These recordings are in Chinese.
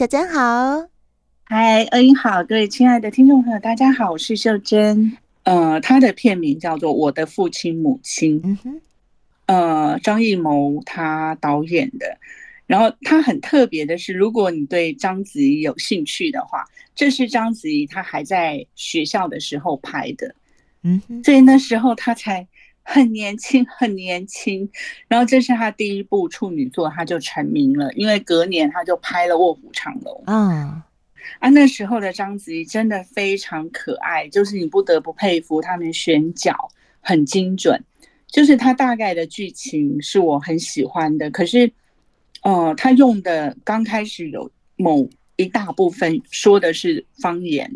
秀珍好，嗨，恩英好，各位亲爱的听众朋友，大家好，我是秀珍。呃，他的片名叫做《我的父亲母亲》，嗯哼，呃，张艺谋他导演的。然后他很特别的是，如果你对章子怡有兴趣的话，这是章子怡她还在学校的时候拍的，嗯哼，所以那时候她才很年轻，很年轻。然后这是他第一部处女作，他就成名了，因为隔年他就拍了《卧虎藏龙》啊。啊，那时候的章子怡真的非常可爱，就是你不得不佩服他们选角很精准。就是他大概的剧情是我很喜欢的，可是，呃，他用的刚开始有某一大部分说的是方言，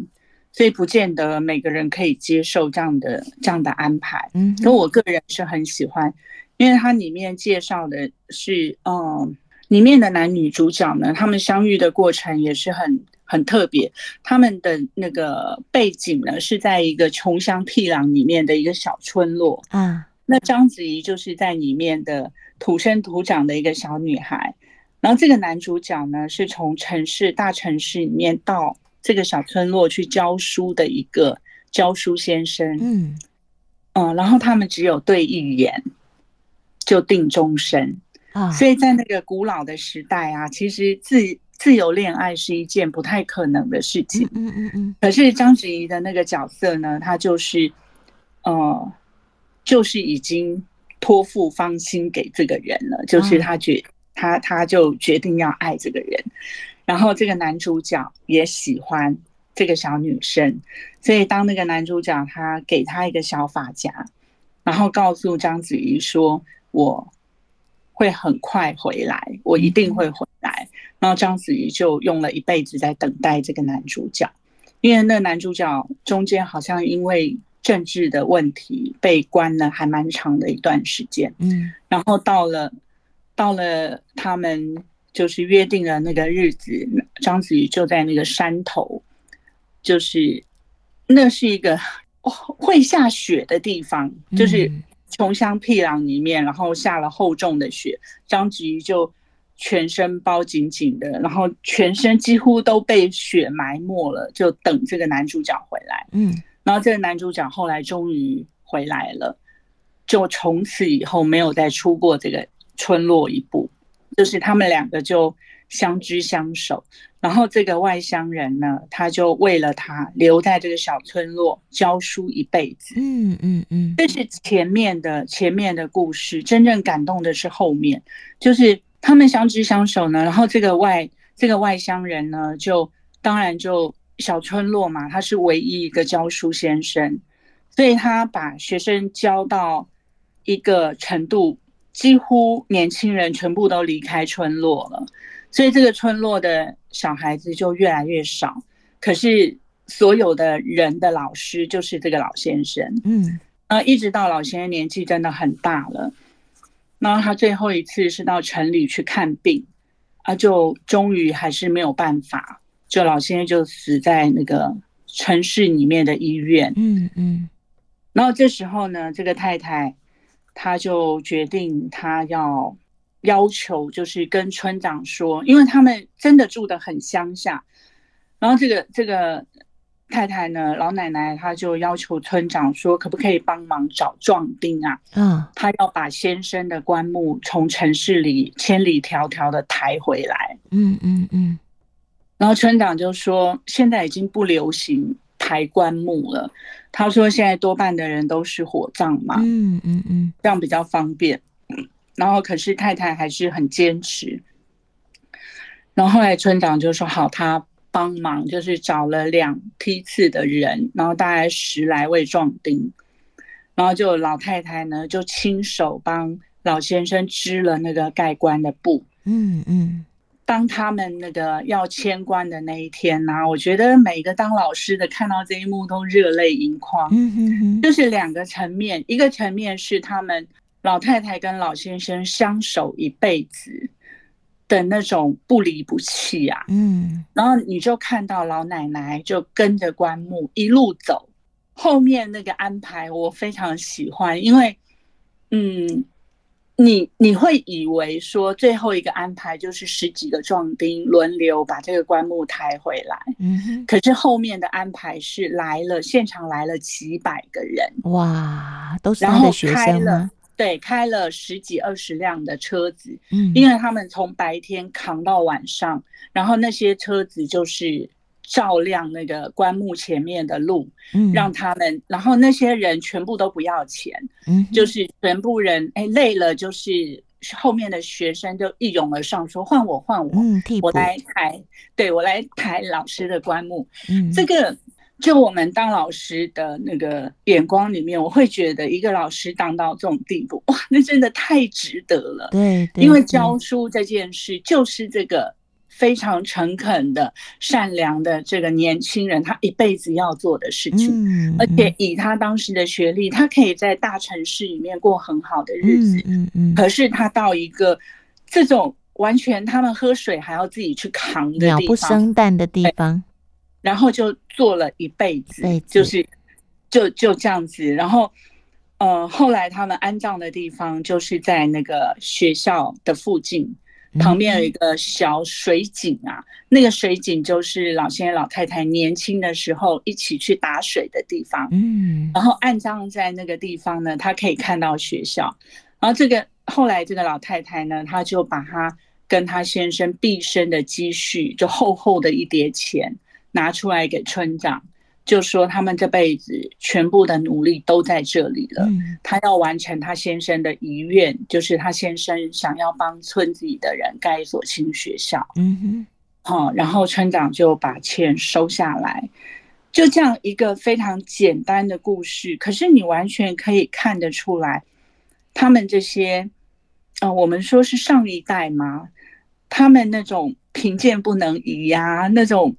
所以不见得每个人可以接受这样的这样的安排。嗯，所以我个人是很喜欢，因为它里面介绍的是，嗯、呃，里面的男女主角呢，他们相遇的过程也是很。很特别，他们的那个背景呢，是在一个穷乡僻壤里面的一个小村落。嗯，那章子怡就是在里面的土生土长的一个小女孩，然后这个男主角呢，是从城市大城市里面到这个小村落去教书的一个教书先生。嗯嗯，然后他们只有对一眼就定终身啊，所以在那个古老的时代啊，其实自自由恋爱是一件不太可能的事情。嗯嗯嗯。可是章子怡的那个角色呢，她就是，呃，就是已经托付芳心给这个人了，就是她决她她就决定要爱这个人。然后这个男主角也喜欢这个小女生，所以当那个男主角他给她一个小发夹，然后告诉章子怡说：“我会很快回来，我一定会回来。”然后章子怡就用了一辈子在等待这个男主角，因为那男主角中间好像因为政治的问题被关了还蛮长的一段时间。嗯，然后到了到了他们就是约定了那个日子，章子怡就在那个山头，就是那是一个会下雪的地方，就是穷乡僻壤里面，然后下了厚重的雪，章子怡就。全身包紧紧的，然后全身几乎都被雪埋没了，就等这个男主角回来。嗯，然后这个男主角后来终于回来了，就从此以后没有再出过这个村落一步，就是他们两个就相知相守。然后这个外乡人呢，他就为了他留在这个小村落教书一辈子。嗯嗯嗯，这是前面的前面的故事，真正感动的是后面，就是。他们相知相守呢，然后这个外这个外乡人呢，就当然就小村落嘛，他是唯一一个教书先生，所以他把学生教到一个程度，几乎年轻人全部都离开村落了，所以这个村落的小孩子就越来越少。可是所有的人的老师就是这个老先生，嗯，呃，一直到老先生年纪真的很大了。然后他最后一次是到城里去看病，啊，就终于还是没有办法，就老先生就死在那个城市里面的医院。嗯嗯。然后这时候呢，这个太太，她就决定他要要求，就是跟村长说，因为他们真的住得很乡下。然后这个这个。太太呢，老奶奶她就要求村长说，可不可以帮忙找壮丁啊？嗯，她要把先生的棺木从城市里千里迢迢的抬回来。嗯嗯嗯。然后村长就说，现在已经不流行抬棺木了。他说，现在多半的人都是火葬嘛。嗯嗯嗯，这样比较方便。然后可是太太还是很坚持。然后后来村长就说，好，他。帮忙就是找了两批次的人，然后大概十来位壮丁，然后就老太太呢就亲手帮老先生织了那个盖棺的布。嗯嗯，当他们那个要迁棺的那一天呢，我觉得每个当老师的看到这一幕都热泪盈眶。嗯嗯嗯，就是两个层面，一个层面是他们老太太跟老先生相守一辈子。的那种不离不弃啊，嗯，然后你就看到老奶奶就跟着棺木一路走，后面那个安排我非常喜欢，因为，嗯，你你会以为说最后一个安排就是十几个壮丁轮流把这个棺木抬回来，嗯哼，可是后面的安排是来了，现场来了几百个人，哇，都是他的学生吗？对，开了十几二十辆的车子，嗯，因为他们从白天扛到晚上，然后那些车子就是。照亮那个棺木前面的路，嗯，让他们，然后那些人全部都不要钱，嗯，就是全部人，哎，累了，就是后面的学生就一拥而上说，换我，换我，嗯，我来抬，对，我来抬老师的棺木，嗯，这个就我们当老师的那个眼光里面，我会觉得一个老师当到这种地步，哇，那真的太值得了，对，对，因为教书这件事就是这个。非常诚恳的、善良的这个年轻人，他一辈子要做的事情，嗯，而且以他当时的学历，他可以在大城市里面过很好的日子，嗯嗯。可是他到一个这种完全他们喝水还要自己去扛的地方，鸟不生蛋的地方，然后就做了一辈子，就是就就这样子。然后，呃，后来他们安葬的地方就是在那个学校的附近。旁边有一个小水井啊，那个水井就是老先生老太太年轻的时候一起去打水的地方。嗯，然后安葬在那个地方呢，他可以看到学校。然后这个后来这个老太太呢，她就把她跟她先生毕生的积蓄，就厚厚的一叠钱拿出来给村长。就说他们这辈子全部的努力都在这里了。他要完成他先生的遗愿，就是他先生想要帮村子里的人盖一所新学校。嗯哼，好，然后村长就把钱收下来，就这样一个非常简单的故事。可是你完全可以看得出来，他们这些，呃，我们说是上一代嘛？他们那种贫贱不能移呀，那种。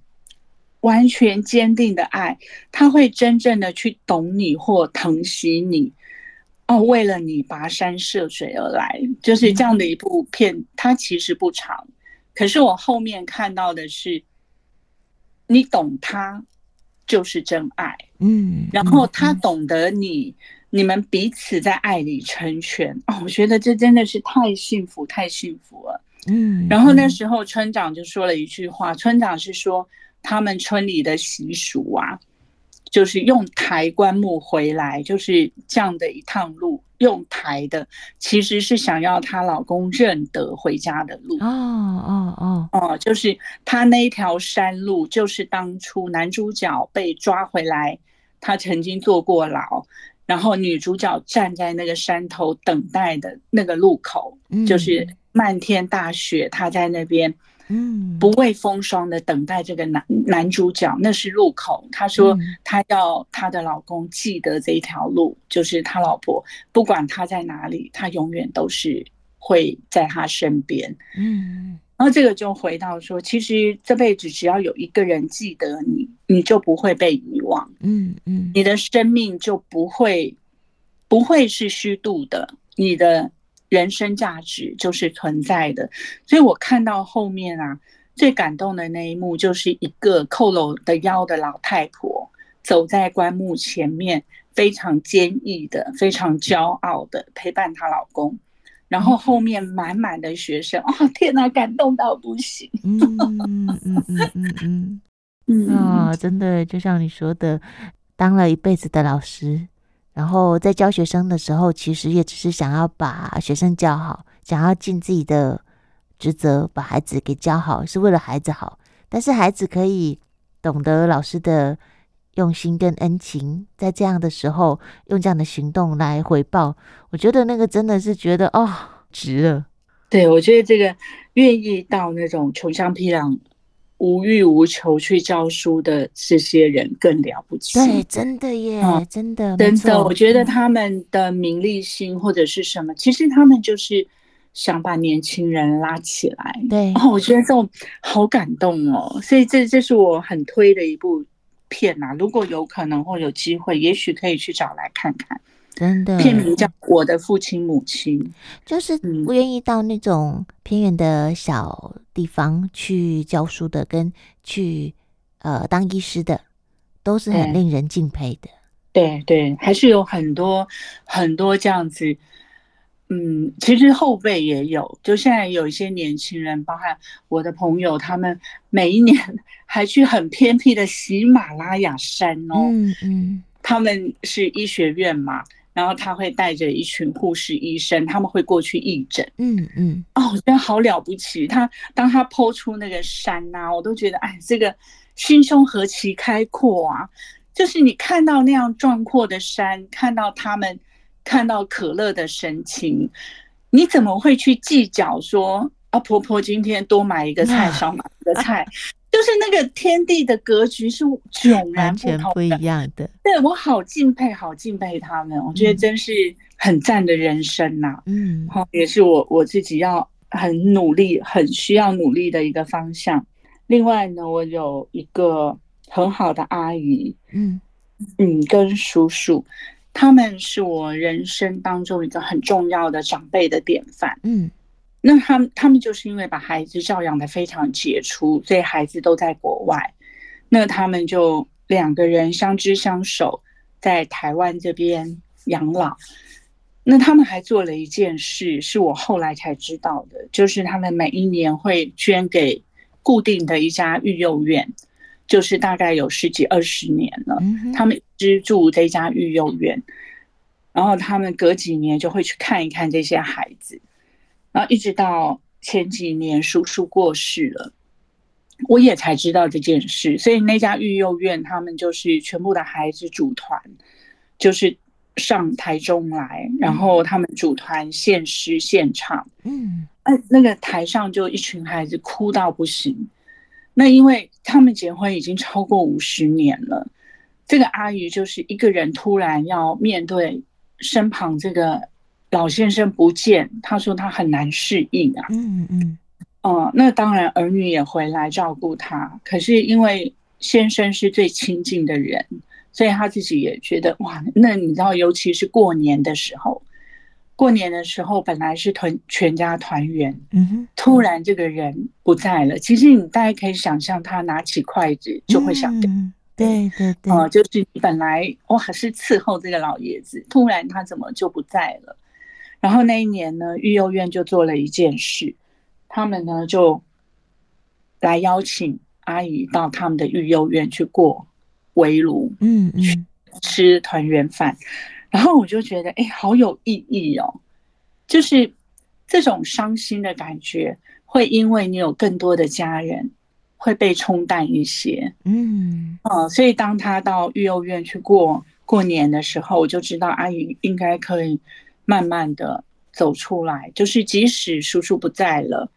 完全坚定的爱，他会真正的去懂你或疼惜你，哦，为了你跋山涉水而来，就是这样的一部片。它其实不长，可是我后面看到的是，你懂他就是真爱，嗯，然后他懂得你，你们彼此在爱里成全。哦，我觉得这真的是太幸福，太幸福了，嗯。然后那时候村长就说了一句话，村长是说。他们村里的习俗啊，就是用抬棺木回来，就是这样的一趟路，用抬的，其实是想要她老公认得回家的路。哦哦哦哦，就是她那一条山路，就是当初男主角被抓回来，他曾经坐过牢，然后女主角站在那个山头等待的那个路口，就是漫天大雪，他在那边。嗯，不畏风霜的等待这个男男主角，那是路口。他说他要他的老公记得这一条路，就是他老婆，不管他在哪里，他永远都是会在他身边。嗯，然后这个就回到说，其实这辈子只要有一个人记得你，你就不会被遗忘。嗯嗯，你的生命就不会不会是虚度的，你的。人生价值就是存在的，所以我看到后面啊，最感动的那一幕就是一个佝偻的腰的老太婆走在棺木前面，非常坚毅的、非常骄傲的陪伴她老公，然后后面满满的学生，哦，天哪，感动到不行！嗯嗯嗯嗯 嗯嗯啊，真的就像你说的，当了一辈子的老师。然后在教学生的时候，其实也只是想要把学生教好，想要尽自己的职责，把孩子给教好，是为了孩子好。但是孩子可以懂得老师的用心跟恩情，在这样的时候用这样的行动来回报，我觉得那个真的是觉得哦，值了。对，我觉得这个愿意到那种穷乡僻壤。无欲无求去教书的这些人更了不起。对，真的耶，嗯、真的，真的。我觉得他们的名利心或者是什么，其实他们就是想把年轻人拉起来。对，哦，我觉得这种好感动哦。所以这这是我很推的一部片呐、啊。如果有可能或有机会，也许可以去找来看看。真的，片名叫《我的父亲母亲》，就是不愿意到那种偏远的小地方去教书的，跟去呃当医师的，都是很令人敬佩的。对对，还是有很多很多这样子，嗯，其实后辈也有，就现在有一些年轻人，包含我的朋友，他们每一年还去很偏僻的喜马拉雅山哦，嗯嗯，他们是医学院嘛，然后他会带着一群护士医生，他们会过去义诊，嗯嗯，哦，我觉得好了不起，他当他剖出那个山呐、啊，我都觉得哎，这个心胸何其开阔啊！就是你看到那样壮阔的山，看到他们。看到可乐的神情，你怎么会去计较说啊？婆婆今天多买一个菜，少买一个菜，就是那个天地的格局是迥然不同不一样的。对，我好敬佩，好敬佩他们，我觉得真是很赞的人生呐、啊。嗯，好，也是我我自己要很努力、很需要努力的一个方向。另外呢，我有一个很好的阿姨，嗯嗯，跟叔叔。他们是我人生当中一个很重要的长辈的典范。嗯，那他们他们就是因为把孩子照养的非常杰出，所以孩子都在国外。那他们就两个人相知相守，在台湾这边养老。那他们还做了一件事，是我后来才知道的，就是他们每一年会捐给固定的一家育幼院。就是大概有十几二十年了，他们资助这家育幼院，然后他们隔几年就会去看一看这些孩子，然后一直到前几年叔叔过世了，我也才知道这件事。所以那家育幼院他们就是全部的孩子组团，就是上台中来，然后他们组团献诗献唱，嗯，那个台上就一群孩子哭到不行。那因为他们结婚已经超过五十年了，这个阿姨就是一个人突然要面对身旁这个老先生不见，他说他很难适应啊。嗯嗯，哦，那当然儿女也回来照顾他，可是因为先生是最亲近的人，所以他自己也觉得哇，那你知道，尤其是过年的时候。过年的时候本来是团全家团圆，嗯哼，突然这个人不在了。其实你大概可以想象，他拿起筷子就会想，嗯，对对对，哦，就是本来我还是伺候这个老爷子，突然他怎么就不在了？然后那一年呢，育幼院就做了一件事，他们呢就来邀请阿姨到他们的育幼院去过围炉，嗯嗯，去吃团圆饭。然后我就觉得，哎，好有意义哦！就是这种伤心的感觉，会因为你有更多的家人会被冲淡一些。嗯，哦，所以当他到育幼院去过过年的时候，我就知道阿姨应该可以慢慢的走出来。就是即使叔叔不在了，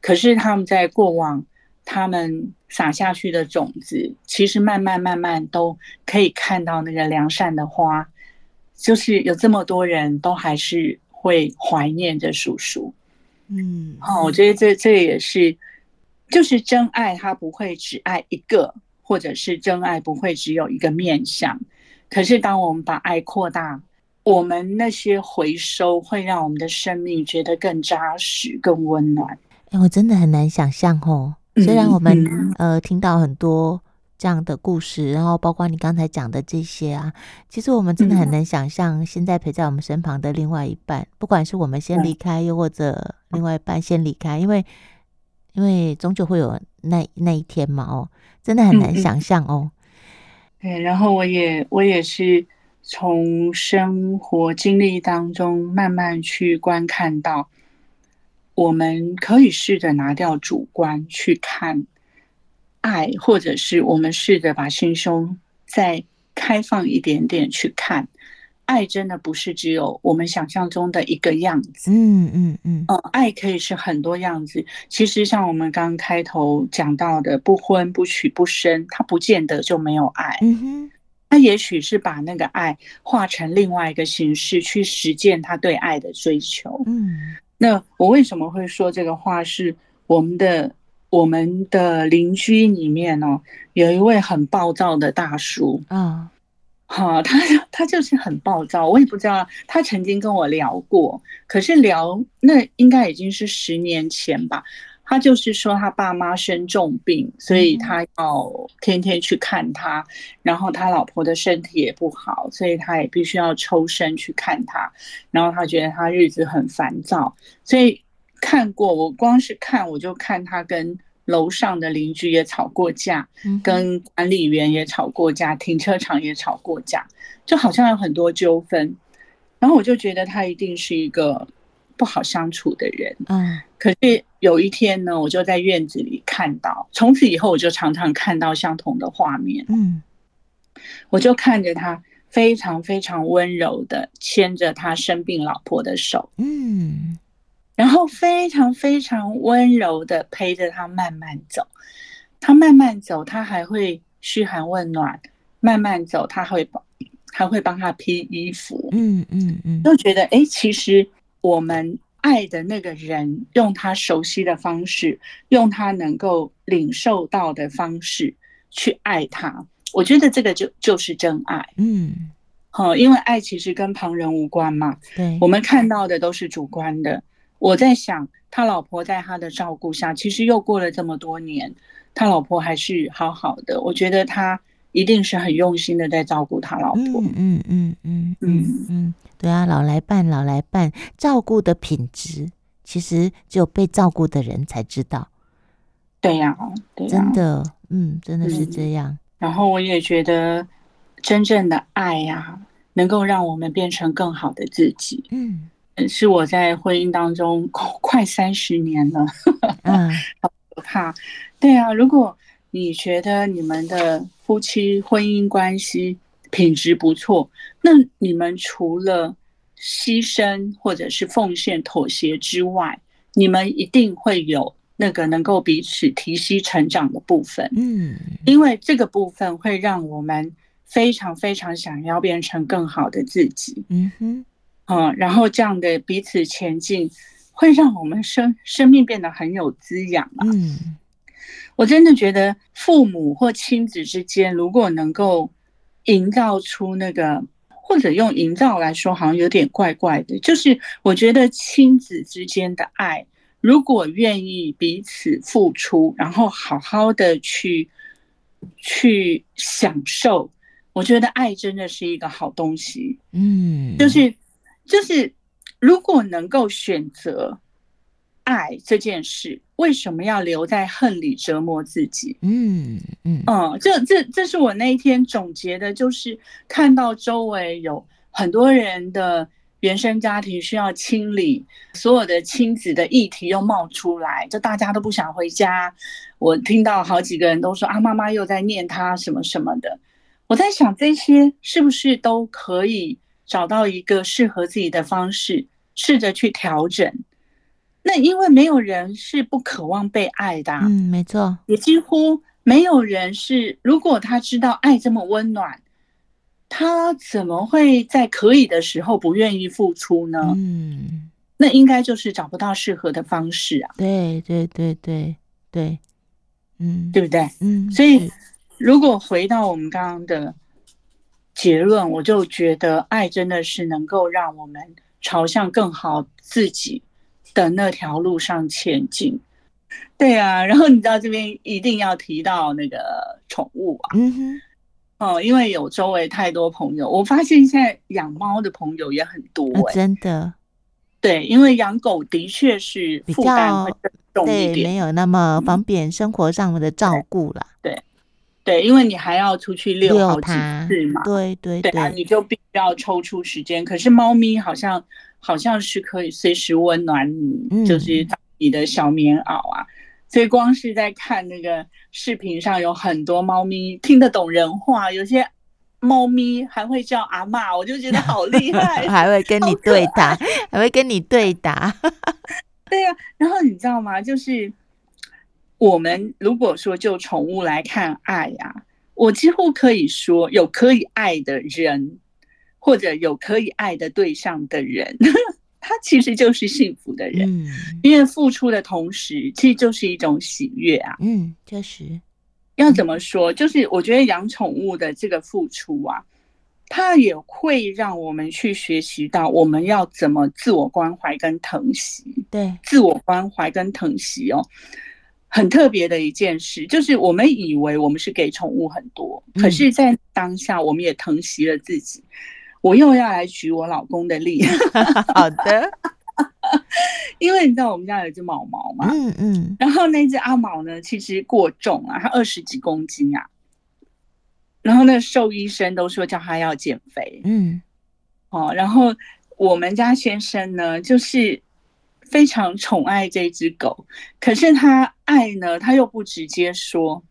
可是他们在过往他们撒下去的种子，其实慢慢慢慢都可以看到那个良善的花。就是有这么多人都还是会怀念着叔叔，嗯，好，我觉得这这也是，就是真爱，他不会只爱一个，或者是真爱不会只有一个面相。可是当我们把爱扩大，我们那些回收会让我们的生命觉得更扎实、更温暖。哎，我真的很难想象哦，虽然我们呃听到很多。这样的故事，然后包括你刚才讲的这些啊，其实我们真的很难想象，现在陪在我们身旁的另外一半，不管是我们先离开，又或者另外一半先离开，因为因为终究会有那那一天嘛，哦，真的很难想象哦。对，然后我也我也是从生活经历当中慢慢去观看到，我们可以试着拿掉主观去看。爱，或者是我们试着把心胸再开放一点点去看，爱真的不是只有我们想象中的一个样子。嗯嗯嗯，哦，爱可以是很多样子。其实像我们刚开头讲到的，不婚不娶不生，它不见得就没有爱。嗯哼，他也许是把那个爱化成另外一个形式去实践他对爱的追求。嗯，那我为什么会说这个话是我们的？我们的邻居里面哦，有一位很暴躁的大叔啊，好，他他就是很暴躁，我也不知道他曾经跟我聊过，可是聊那应该已经是十年前吧。他就是说他爸妈生重病，所以他要天天去看他，然后他老婆的身体也不好，所以他也必须要抽身去看他，然后他觉得他日子很烦躁，所以看过我光是看我就看他跟楼上的邻居也吵过架，跟管理员也吵过架，停车场也吵过架，就好像有很多纠纷，然后我就觉得他一定是一个。不好相处的人，嗯，可是有一天呢，我就在院子里看到，从此以后我就常常看到相同的画面，嗯，我就看着他非常非常温柔的牵着他生病老婆的手，嗯，然后非常非常温柔的陪着他慢慢走，他慢慢走，他还会嘘寒问暖，慢慢走，他会帮还会帮他披衣服，嗯嗯嗯，就觉得哎，其实。我们爱的那个人，用他熟悉的方式，用他能够领受到的方式去爱他，我觉得这个就就是真爱。嗯，好，因为爱其实跟旁人无关嘛。对，我们看到的都是主观的。我在想，他老婆在他的照顾下，其实又过了这么多年，他老婆还是好好的。我觉得他。一定是很用心的在照顾他老婆。嗯嗯嗯嗯嗯嗯，对啊，老来伴，老来伴，照顾的品质，其实只有被照顾的人才知道。对呀，真的，嗯，真的是这样。然后我也觉得，真正的爱呀，能够让我们变成更好的自己。嗯，是我在婚姻当中快三十年了，嗯，好可怕。对啊，如果你觉得你们的夫妻婚姻关系品质不错，那你们除了牺牲或者是奉献、妥协之外，你们一定会有那个能够彼此提携成长的部分。嗯，因为这个部分会让我们非常非常想要变成更好的自己。嗯哼，嗯，然后这样的彼此前进，会让我们生生命变得很有滋养啊。嗯。我真的觉得父母或亲子之间，如果能够营造出那个，或者用营造来说，好像有点怪怪的。就是我觉得亲子之间的爱，如果愿意彼此付出，然后好好的去去享受，我觉得爱真的是一个好东西。嗯，就是就是，如果能够选择。爱这件事，为什么要留在恨里折磨自己？嗯嗯嗯，这这这是我那一天总结的，就是看到周围有很多人的原生家庭需要清理，所有的亲子的议题又冒出来，就大家都不想回家。我听到好几个人都说啊，妈妈又在念他什么什么的。我在想，这些是不是都可以找到一个适合自己的方式，试着去调整。那因为没有人是不渴望被爱的，嗯，没错，也几乎没有人是，如果他知道爱这么温暖，他怎么会在可以的时候不愿意付出呢？嗯，那应该就是找不到适合的方式啊。对对对对对，嗯，对不对？嗯，所以如果回到我们刚刚的结论，我就觉得爱真的是能够让我们朝向更好自己的那条路上前进，对啊，然后你知道这边一定要提到那个宠物啊，嗯哼，哦，因为有周围太多朋友，我发现现在养猫的朋友也很多，欸，真的，对，因为养狗的确是负担会重一点，没有那么。方便生活上的照顾了，对，对，因为你还要出去遛好几次嘛，对对对，对啊，你就必须要抽出时间，可是猫咪好像。好像是可以随时温暖你，就是你的小棉袄啊。所以光是在看那个视频上，有很多猫咪听得懂人话，有些猫咪还会叫阿嬷，我就觉得好厉害，还会跟你对答，还会跟你对答。对呀，然后你知道吗？就是我们如果说就宠物来看爱呀，我几乎可以说有可以爱的人。或者有可以爱的对象的人，他其实就是幸福的人，嗯，因为付出的同时，其实就是一种喜悦啊。嗯，确实，要怎么说？就是我觉得养宠物的这个付出啊，它也会让我们去学习到我们要怎么自我关怀跟疼惜。对，自我关怀跟疼惜哦，很特别的一件事，就是我们以为我们是给宠物很多，可是，在当下我们也疼惜了自己。嗯、我又要来取我老公的例，好的，因为你知道我们家有一只毛毛嘛，嗯嗯，然后那只阿毛呢，其实过重啊，它二十几公斤啊。然后那个兽医生都说叫他要减肥，嗯，哦，然后我们家先生呢，就是非常宠爱这只狗，可是他爱呢，他又不直接说，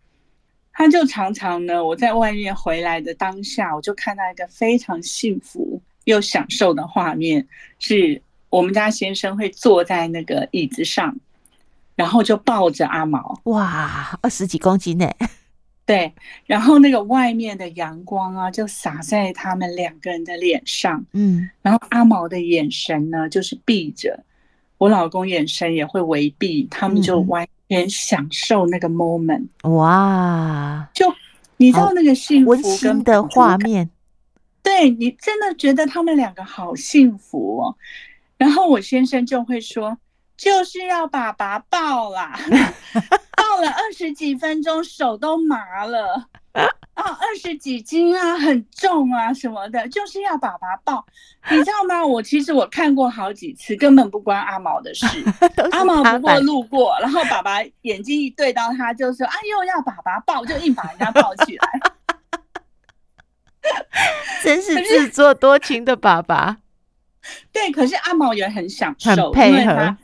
他就常常呢，我在外面回来的当下，我就看到一个非常幸福又享受的画面，是我们家先生会坐在那个椅子上，然后就抱着阿毛，哇，二十几公斤呢。对，然后那个外面的阳光啊，就洒在他们两个人的脸上，嗯，然后阿毛的眼神呢，就是闭着，我老公眼神也会微闭，他们就完全享受那个 moment，哇，就你知道那个幸福跟的画面，对，你真的觉得他们两个好幸福哦，然后我先生就会说。就是要爸爸抱啦，抱了二十几分钟，手都麻了 啊，二十几斤啊，很重啊，什么的，就是要爸爸抱，你知道吗？我其实我看过好几次，根本不关阿毛的事，阿毛不过路过，然后爸爸眼睛一对到他，就说：“啊，又要爸爸抱，就硬把人家抱起来。”真是自作多情的爸爸。对，可是阿毛也很享受，很配合。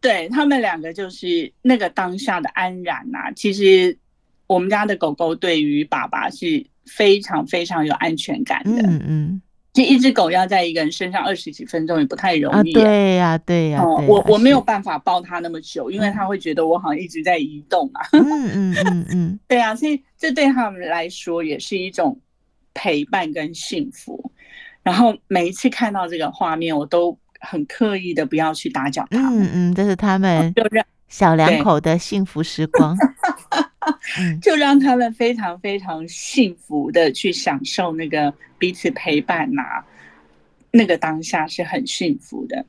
对，他们两个就是那个当下的安然呐、啊。其实我们家的狗狗对于爸爸是非常非常有安全感的。嗯嗯，就一只狗要在一个人身上二十几分钟也不太容易。对呀，对呀。我我没有办法抱它那么久，因为它会觉得我好像一直在移动啊。嗯嗯嗯嗯。对啊，所以这对他们来说也是一种陪伴跟幸福。然后每一次看到这个画面，我都。很刻意的不要去打搅它们，嗯嗯，这是他们小两口的幸福时光，就让他们非常非常幸福的去享受那个彼此陪伴呐、啊，那个当下是很幸福的。